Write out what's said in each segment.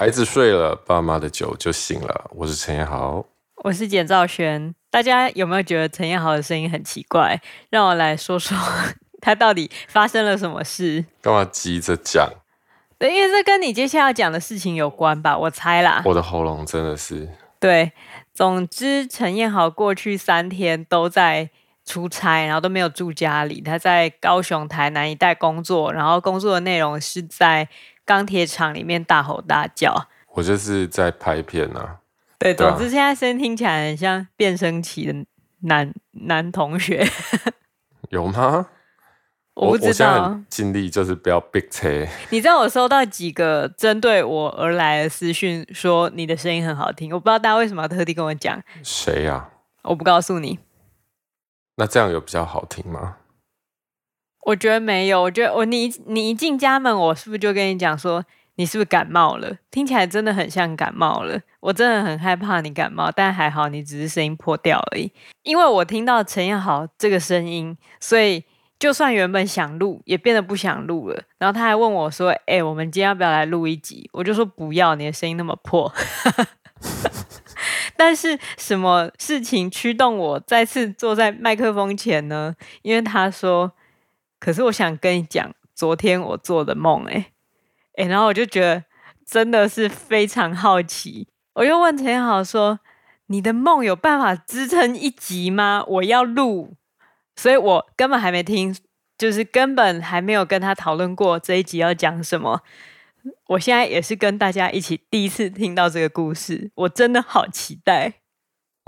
孩子睡了，爸妈的酒就醒了。我是陈彦豪，我是简兆轩。大家有没有觉得陈彦豪的声音很奇怪？让我来说说 他到底发生了什么事。干嘛急着讲？对，因为这跟你接下来要讲的事情有关吧？我猜啦。我的喉咙真的是……对，总之陈彦豪过去三天都在出差，然后都没有住家里。他在高雄、台南一带工作，然后工作的内容是在。钢铁厂里面大吼大叫，我就是在拍片啊。对，总之现在声音听起来很像变声期的男男同学。有吗？我不知道。尽力就是不要逼车。你知道我收到几个针对我而来的私讯，说你的声音很好听。我不知道大家为什么要特地跟我讲。谁呀？我不告诉你。那这样有比较好听吗？我觉得没有，我觉得我你你一进家门，我是不是就跟你讲说你是不是感冒了？听起来真的很像感冒了，我真的很害怕你感冒，但还好你只是声音破掉而已。因为我听到陈彦豪这个声音，所以就算原本想录，也变得不想录了。然后他还问我说：“哎、我们今天要不要来录一集？”我就说：“不要，你的声音那么破。”但是什么事情驱动我再次坐在麦克风前呢？因为他说。可是我想跟你讲，昨天我做的梦，哎，哎，然后我就觉得真的是非常好奇，我又问陈彦豪说：“你的梦有办法支撑一集吗？我要录。”所以我根本还没听，就是根本还没有跟他讨论过这一集要讲什么。我现在也是跟大家一起第一次听到这个故事，我真的好期待。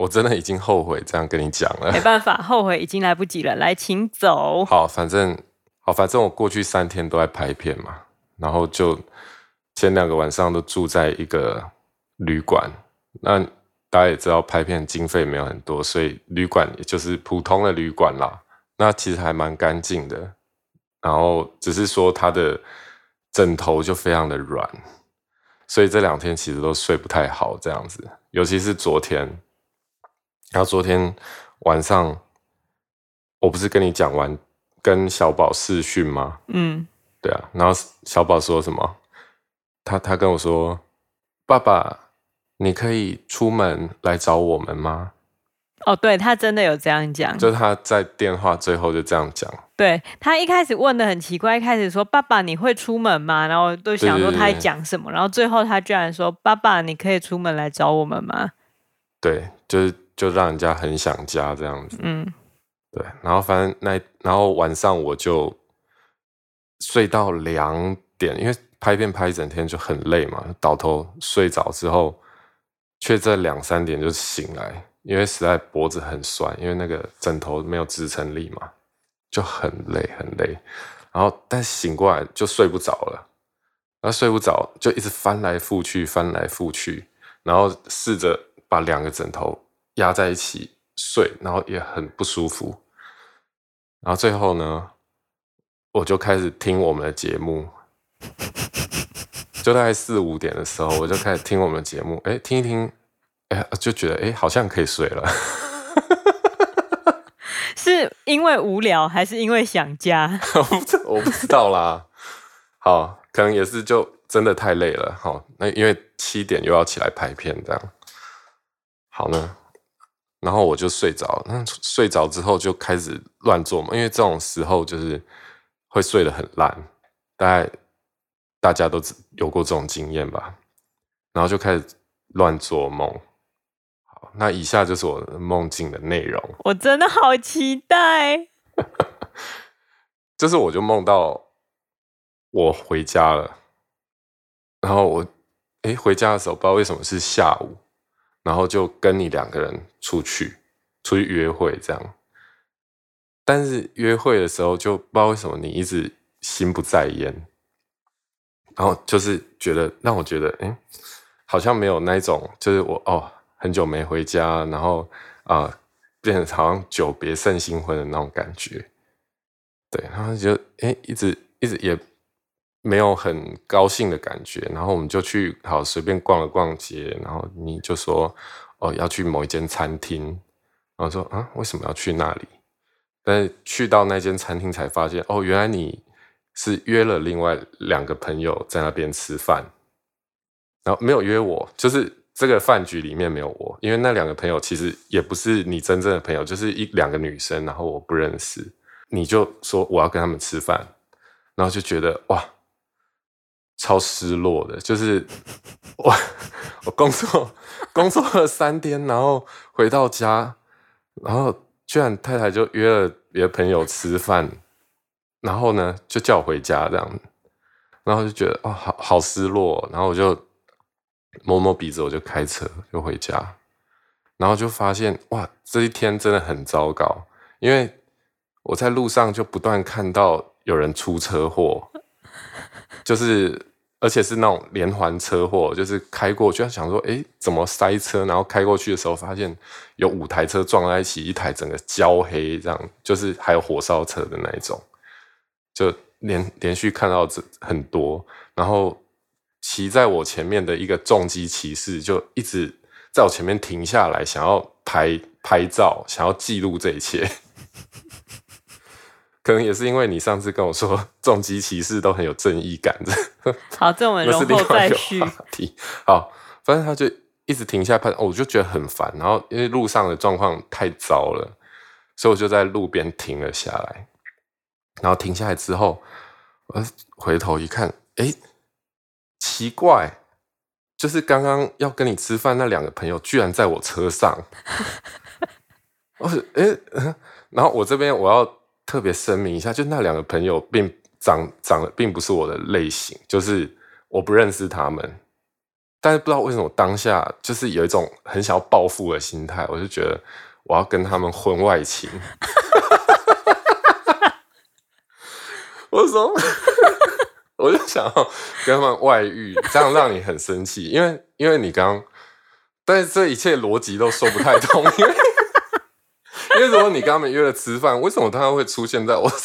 我真的已经后悔这样跟你讲了，没办法，后悔已经来不及了。来，请走。好，反正好，反正我过去三天都在拍片嘛，然后就前两个晚上都住在一个旅馆。那大家也知道，拍片经费没有很多，所以旅馆也就是普通的旅馆啦。那其实还蛮干净的，然后只是说它的枕头就非常的软，所以这两天其实都睡不太好，这样子，尤其是昨天。然后昨天晚上，我不是跟你讲完跟小宝视讯吗？嗯，对啊。然后小宝说什么？他他跟我说：“爸爸，你可以出门来找我们吗？”哦，对，他真的有这样讲，就他在电话最后就这样讲。对，他一开始问的很奇怪，一开始说：“爸爸，你会出门吗？”然后都想说他在讲什么，然后最后他居然说：“爸爸，你可以出门来找我们吗？”对，就是。就让人家很想家这样子，嗯，对，然后反正那然后晚上我就睡到两点，因为拍片拍一整天就很累嘛，倒头睡着之后，却在两三点就醒来，因为实在脖子很酸，因为那个枕头没有支撑力嘛，就很累很累，然后但醒过来就睡不着了，然后睡不着就一直翻来覆去翻来覆去，然后试着把两个枕头。压在一起睡，然后也很不舒服。然后最后呢，我就开始听我们的节目，就大概四五点的时候，我就开始听我们的节目。哎，听一听，哎，就觉得哎，好像可以睡了。是因为无聊，还是因为想家？我不知道啦。好，可能也是就真的太累了。好，那因为七点又要起来拍片，这样。好呢。然后我就睡着，那睡着之后就开始乱做梦，因为这种时候就是会睡得很烂，大概大家都有过这种经验吧。然后就开始乱做梦。好，那以下就是我的梦境的内容。我真的好期待。就是我就梦到我回家了，然后我哎回家的时候不知道为什么是下午。然后就跟你两个人出去，出去约会这样。但是约会的时候就不知道为什么你一直心不在焉，然后就是觉得让我觉得，哎，好像没有那种，就是我哦很久没回家，然后啊、变成好像久别胜新婚的那种感觉。对，然后就哎一直一直也。没有很高兴的感觉，然后我们就去好随便逛了逛街，然后你就说哦要去某一间餐厅，然后说啊为什么要去那里？但是去到那间餐厅才发现哦原来你是约了另外两个朋友在那边吃饭，然后没有约我，就是这个饭局里面没有我，因为那两个朋友其实也不是你真正的朋友，就是一两个女生，然后我不认识，你就说我要跟他们吃饭，然后就觉得哇，超失落的，就是我我工作工作了三天，然后回到家，然后居然太太就约了别的朋友吃饭，然后呢就叫我回家这样，然后就觉得哦好好失落，然后我就。摸摸鼻子，我就开车就回家，然后就发现哇，这一天真的很糟糕，因为我在路上就不断看到有人出车祸，就是而且是那种连环车祸，就是开过去，想说哎，怎么塞车？然后开过去的时候，发现有五台车撞在一起，一台整个焦黑，这样就是还有火烧车的那一种，就连连续看到这很多，然后。骑在我前面的一个重机骑士就一直在我前面停下来，想要拍拍照，想要记录这一切。可能也是因为你上次跟我说重机骑士都很有正义感的。好，这我们容后再续。好，反正他就一直停下来拍，我就觉得很烦。然后因为路上的状况太糟了，所以我就在路边停了下来。然后停下来之后，我回头一看，哎。奇怪，就是刚刚要跟你吃饭那两个朋友，居然在我车上。我说，哎，然后我这边我要特别声明一下，就那两个朋友并长长得并不是我的类型，就是我不认识他们，但是不知道为什么当下就是有一种很想要报复的心态，我就觉得我要跟他们婚外情。我说。我就想要跟他们外遇，这样让你很生气，因为因为你刚刚，但是这一切逻辑都说不太通，因 为 因为什么你跟他们约了吃饭，为什么他会出现在我车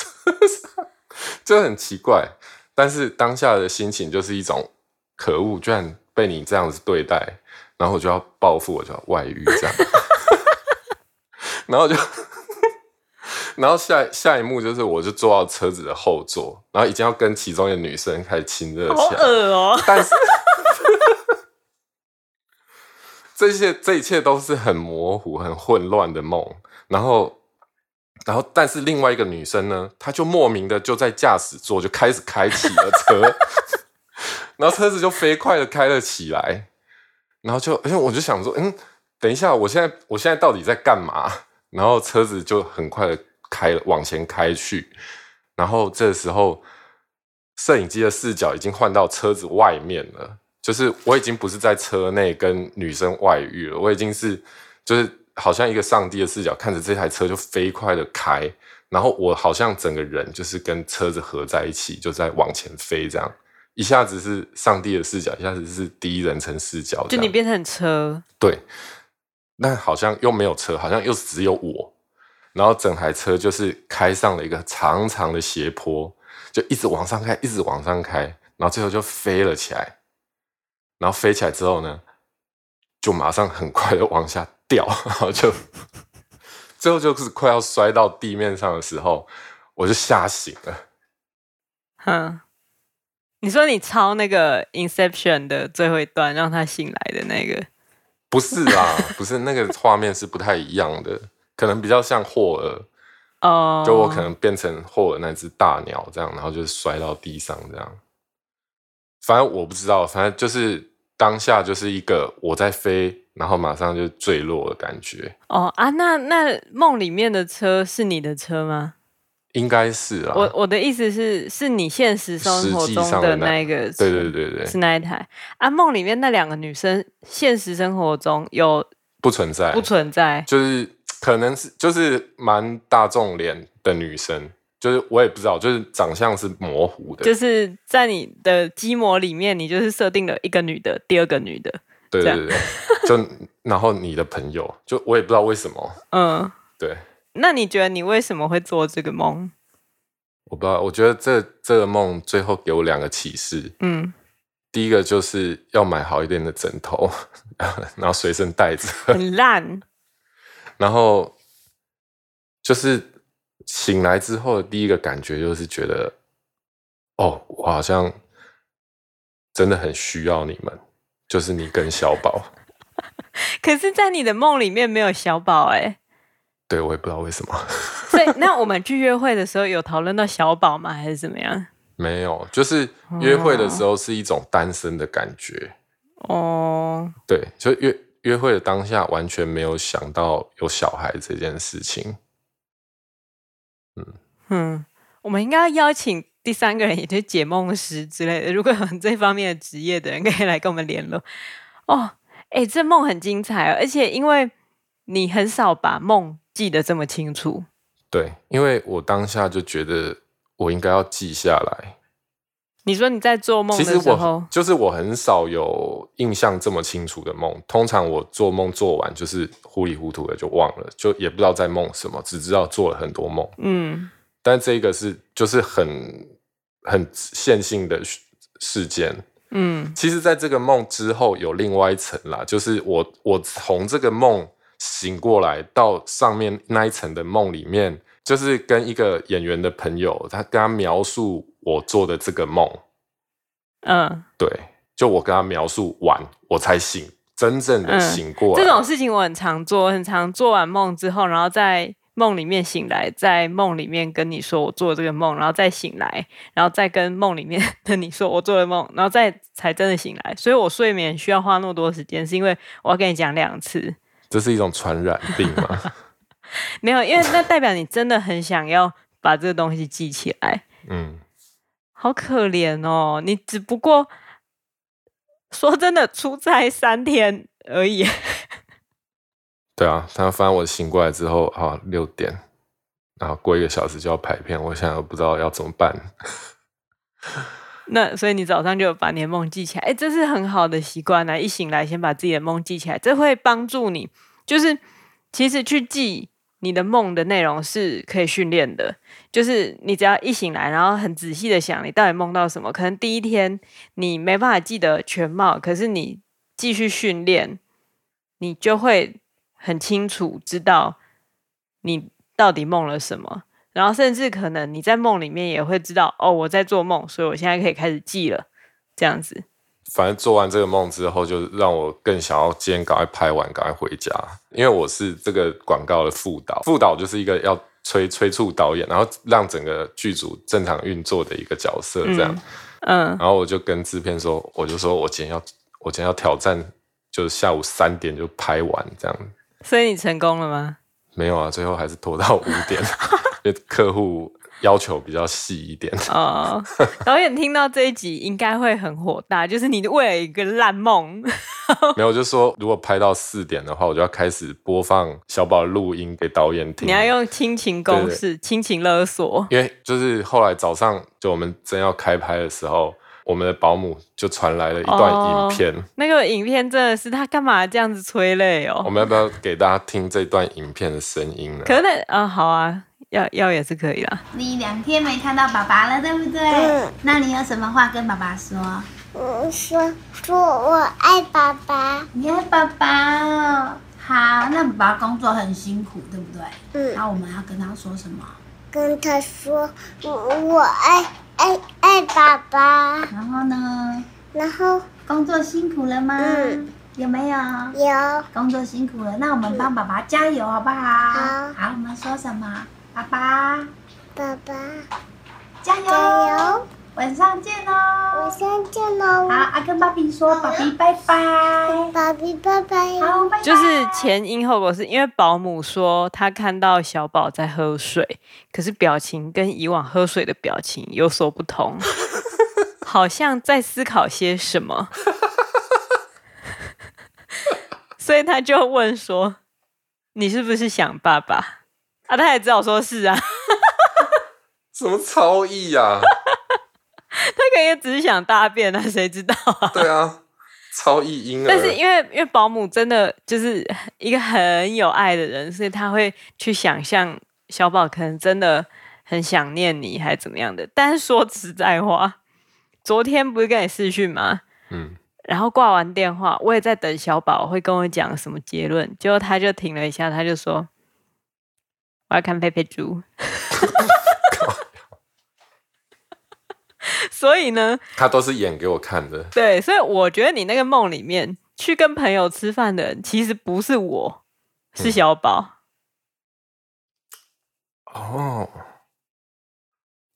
上，就很奇怪。但是当下的心情就是一种可恶，居然被你这样子对待，然后我就要报复，我就要外遇这样，然后就。然后下下一幕就是，我就坐到车子的后座，然后已经要跟其中一个女生开始亲热起来。好恶哦！但是这些这一切都是很模糊、很混乱的梦。然后，然后，但是另外一个女生呢，她就莫名的就在驾驶座就开始开启了车，然后车子就飞快的开了起来。然后就，哎我就想说，嗯，等一下，我现在我现在到底在干嘛？然后车子就很快的。开往前开去，然后这时候摄影机的视角已经换到车子外面了，就是我已经不是在车内跟女生外遇了，我已经是就是好像一个上帝的视角看着这台车就飞快的开，然后我好像整个人就是跟车子合在一起，就在往前飞，这样一下子是上帝的视角，一下子是第一人称视角，就你变成车，对，那好像又没有车，好像又只有我。然后整台车就是开上了一个长长的斜坡，就一直往上开，一直往上开，然后最后就飞了起来。然后飞起来之后呢，就马上很快的往下掉，然后就最后就是快要摔到地面上的时候，我就吓醒了。哼，你说你抄那个《Inception》的最后一段，让他醒来的那个？不是啦，不是那个画面是不太一样的。可能比较像霍尔，哦，oh. 就我可能变成霍尔那只大鸟这样，然后就是摔到地上这样。反正我不知道，反正就是当下就是一个我在飞，然后马上就坠落的感觉。哦、oh, 啊，那那梦里面的车是你的车吗？应该是啊。我我的意思是，是你现实生活中的那一个车，对对对对，是那一台啊。梦里面那两个女生，现实生活中有不存在？不存在，就是。可能是就是蛮大众脸的女生，就是我也不知道，就是长相是模糊的。就是在你的机模里面，你就是设定了一个女的，第二个女的。对对对，就然后你的朋友，就我也不知道为什么。嗯，对。那你觉得你为什么会做这个梦？我不知道，我觉得这这个梦最后给我两个启示。嗯，第一个就是要买好一点的枕头，然后随身带着。很烂。然后就是醒来之后的第一个感觉就是觉得，哦，我好像真的很需要你们，就是你跟小宝。可是，在你的梦里面没有小宝哎。对，我也不知道为什么。所以，那我们去约会的时候有讨论到小宝吗？还是怎么样？没有，就是约会的时候是一种单身的感觉。哦。对，就约约会的当下完全没有想到有小孩这件事情。嗯嗯，我们应该要邀请第三个人，也就是解梦师之类的。如果有这方面的职业的人，可以来跟我们联络。哦，哎，这梦很精彩哦，而且因为你很少把梦。记得这么清楚，对，因为我当下就觉得我应该要记下来。你说你在做梦的时候，其实我就是我很少有印象这么清楚的梦。通常我做梦做完就是糊里糊涂的就忘了，就也不知道在梦什么，只知道做了很多梦。嗯，但这个是就是很很线性的事件。嗯，其实在这个梦之后有另外一层啦，就是我我从这个梦。醒过来到上面那一层的梦里面，就是跟一个演员的朋友，他跟他描述我做的这个梦。嗯，对，就我跟他描述完，我才醒，真正的醒过来。嗯，这种事情我很常做，很常做完梦之后，然后在梦里面醒来，在梦里面跟你说我做这个梦，然后再醒来，然后再跟梦里面的你说我做的梦，然后再才真的醒来。所以我睡眠需要花那么多时间，是因为我要跟你讲两次。这是一种传染病吗？没有，因为那代表你真的很想要把这个东西记起来。嗯，好可怜哦，你只不过说真的出差三天而已。对啊，他发现我醒过来之后啊，六点，然后过一个小时就要排片，我现在不知道要怎么办。那所以你早上就把你的梦记起来，哎，这是很好的习惯呢。一醒来先把自己的梦记起来，这会帮助你。就是其实去记你的梦的内容是可以训练的。就是你只要一醒来，然后很仔细的想你到底梦到什么。可能第一天你没办法记得全貌，可是你继续训练，你就会很清楚知道你到底梦了什么。然后甚至可能你在梦里面也会知道哦，我在做梦，所以我现在可以开始记了，这样子。反正做完这个梦之后，就让我更想要今天赶快拍完，赶快回家。因为我是这个广告的副导，副导就是一个要催催促导演，然后让整个剧组正常运作的一个角色，这样。嗯。嗯，然后我就跟制片说，我就说我今天要，我今天要挑战，就是下午三点就拍完这样。所以你成功了吗？没有啊，最后还是拖到五点。因为客户要求比较细一点哦。导演听到这一集应该会很火大，就是你为了一个烂梦，没有，就说如果拍到四点的话，我就要开始播放小宝录音给导演听。你要用亲情公式、亲情勒索，因为就是后来早上就我们真要开拍的时候，我们的保姆就传来了一段影片。哦，那个影片真的是他干嘛这样子催泪哦？我们要不要给大家听这段影片的声音呢？可能啊，哦，好啊。要要也是可以啦。你两天没看到爸爸了，对不对？嗯。那你有什么话跟爸爸说？我说说我爱爸爸。你爱爸爸哦。好，那爸爸工作很辛苦，对不对？嗯。那我们要跟他说什么？跟他说我我爱爱爱爸爸。然后呢？然后工作辛苦了吗？嗯。有没有？有。工作辛苦了，那我们帮爸爸加油，好不好？好。好，我们说什么？爸爸，爸爸，加油！加油！晚上见哦！晚上见哦！好，阿跟爸比说，爸比拜拜，爸比拜拜。好，拜拜。就是前因后果，是因为保姆说他看到小宝在喝水，可是表情跟以往喝水的表情有所不同，好像在思考些什么，所以他就问说：“你是不是想爸爸？”啊，他也知道说是啊，什么超意呀？他可能也只是想大便啊，谁知道啊？对啊，超意婴儿。但是因为因为保姆真的就是一个很有爱的人，所以他会去想象小宝可能真的很想念你，还是怎么样的。但是说实在话，昨天不是跟你视讯吗？嗯。然后挂完电话，我也在等小宝会跟我讲什么结论，结果他就停了一下，他就说。我要看佩佩猪，所以呢，他都是演给我看的。对，所以我觉得你那个梦里面去跟朋友吃饭的人，其实不是我，是小宝。嗯、哦，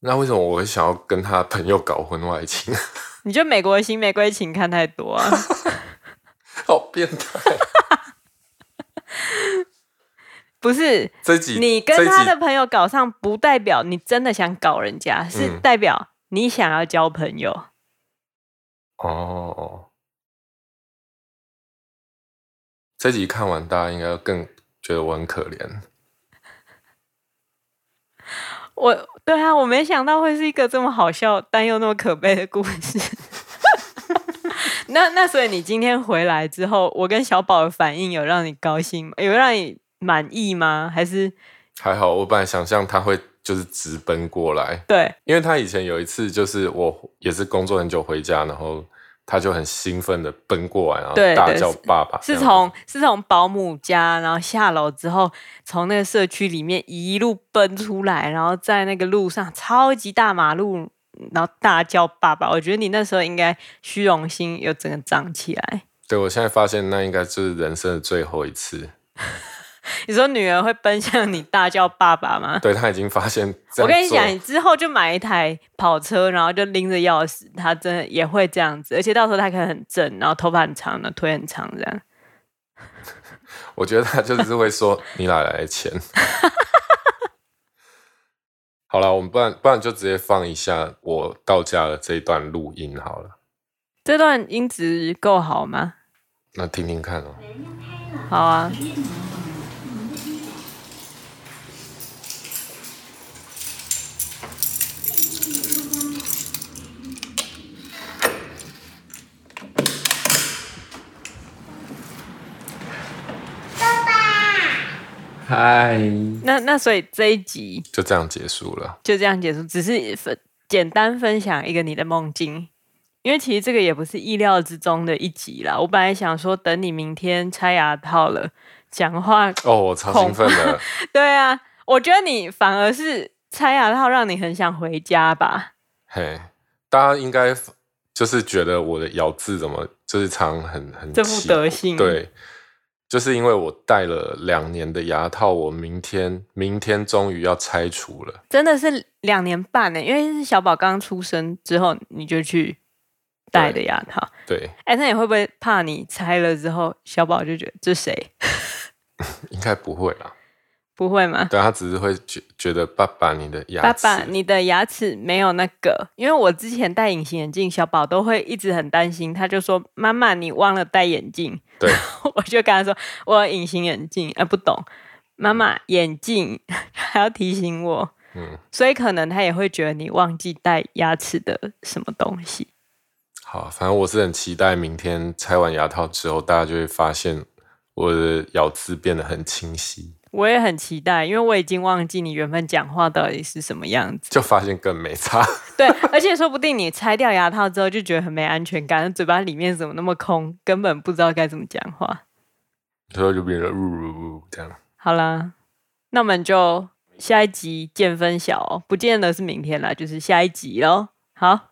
那为什么我会想要跟他朋友搞婚外情？你就美国的新玫瑰情看太多啊！好变态。不是，你跟他的朋友搞上，不代表你真的想搞人家，是代表你想要交朋友。嗯、哦，这集看完，大家应该更觉得我很可怜。我对啊，我没想到会是一个这么好笑但又那么可悲的故事。那那所以你今天回来之后，我跟小宝的反应有让你高兴吗？有让你？满意吗？还是还好？我本来想象他会就是直奔过来，对，因为他以前有一次就是我也是工作很久回家，然后他就很兴奋的奔过来，然后大叫爸爸。是从是从保姆家，然后下楼之后，从那个社区里面一路奔出来，然后在那个路上超级大马路，然后大叫爸爸。我觉得你那时候应该虚荣心又整个涨起来。对，我现在发现那应该就是人生的最后一次。你说女儿会奔向你大叫爸爸吗？对，他已经发现。我跟你讲，你之后就买一台跑车，然后就拎着钥匙，他真的也会这样子。而且到时候他可能很正，然后头发很长的，腿很长这样。我觉得他就是会说：“你哪来的钱？” 好了，我们不然不然就直接放一下我到家的这一段录音好了。这段音质够好吗？那听听看哦。好啊。嗨，那那所以这一集就这样结束了，就这样结束，只是分简单分享一个你的梦境，因为其实这个也不是意料之中的一集啦。我本来想说等你明天拆牙套了，讲话哦，我超兴奋的，对啊，我觉得你反而是拆牙套让你很想回家吧？嘿，大家应该就是觉得我的咬字怎么就是常很很这副德性，对。就是因为我戴了两年的牙套，我明天明天终于要拆除了，真的是两年半呢，因为是小宝刚出生之后你就去戴的牙套。对，哎，那你会不会怕你拆了之后，小宝就觉得这谁？应该不会啦。不会吗？对，他只是会觉觉得爸爸你的牙齿，爸爸你的牙齿没有那个，因为我之前戴隐形眼镜，小宝都会一直很担心，他就说妈妈你忘了戴眼镜，对，我就跟他说我有隐形眼镜，哎不懂，妈妈眼镜 还要提醒我，嗯，所以可能他也会觉得你忘记戴牙齿的什么东西。好，反正我是很期待明天拆完牙套之后，大家就会发现我的咬字变得很清晰。我也很期待，因为我已经忘记你原本讲话到底是什么样子，就发现更没差。对，而且说不定你拆掉牙套之后就觉得很没安全感，嘴巴里面怎么那么空，根本不知道该怎么讲话，之后就变成呜呜呜这样。好啦，那我们就下一集见分晓哦，不见得是明天啦，就是下一集喽。好。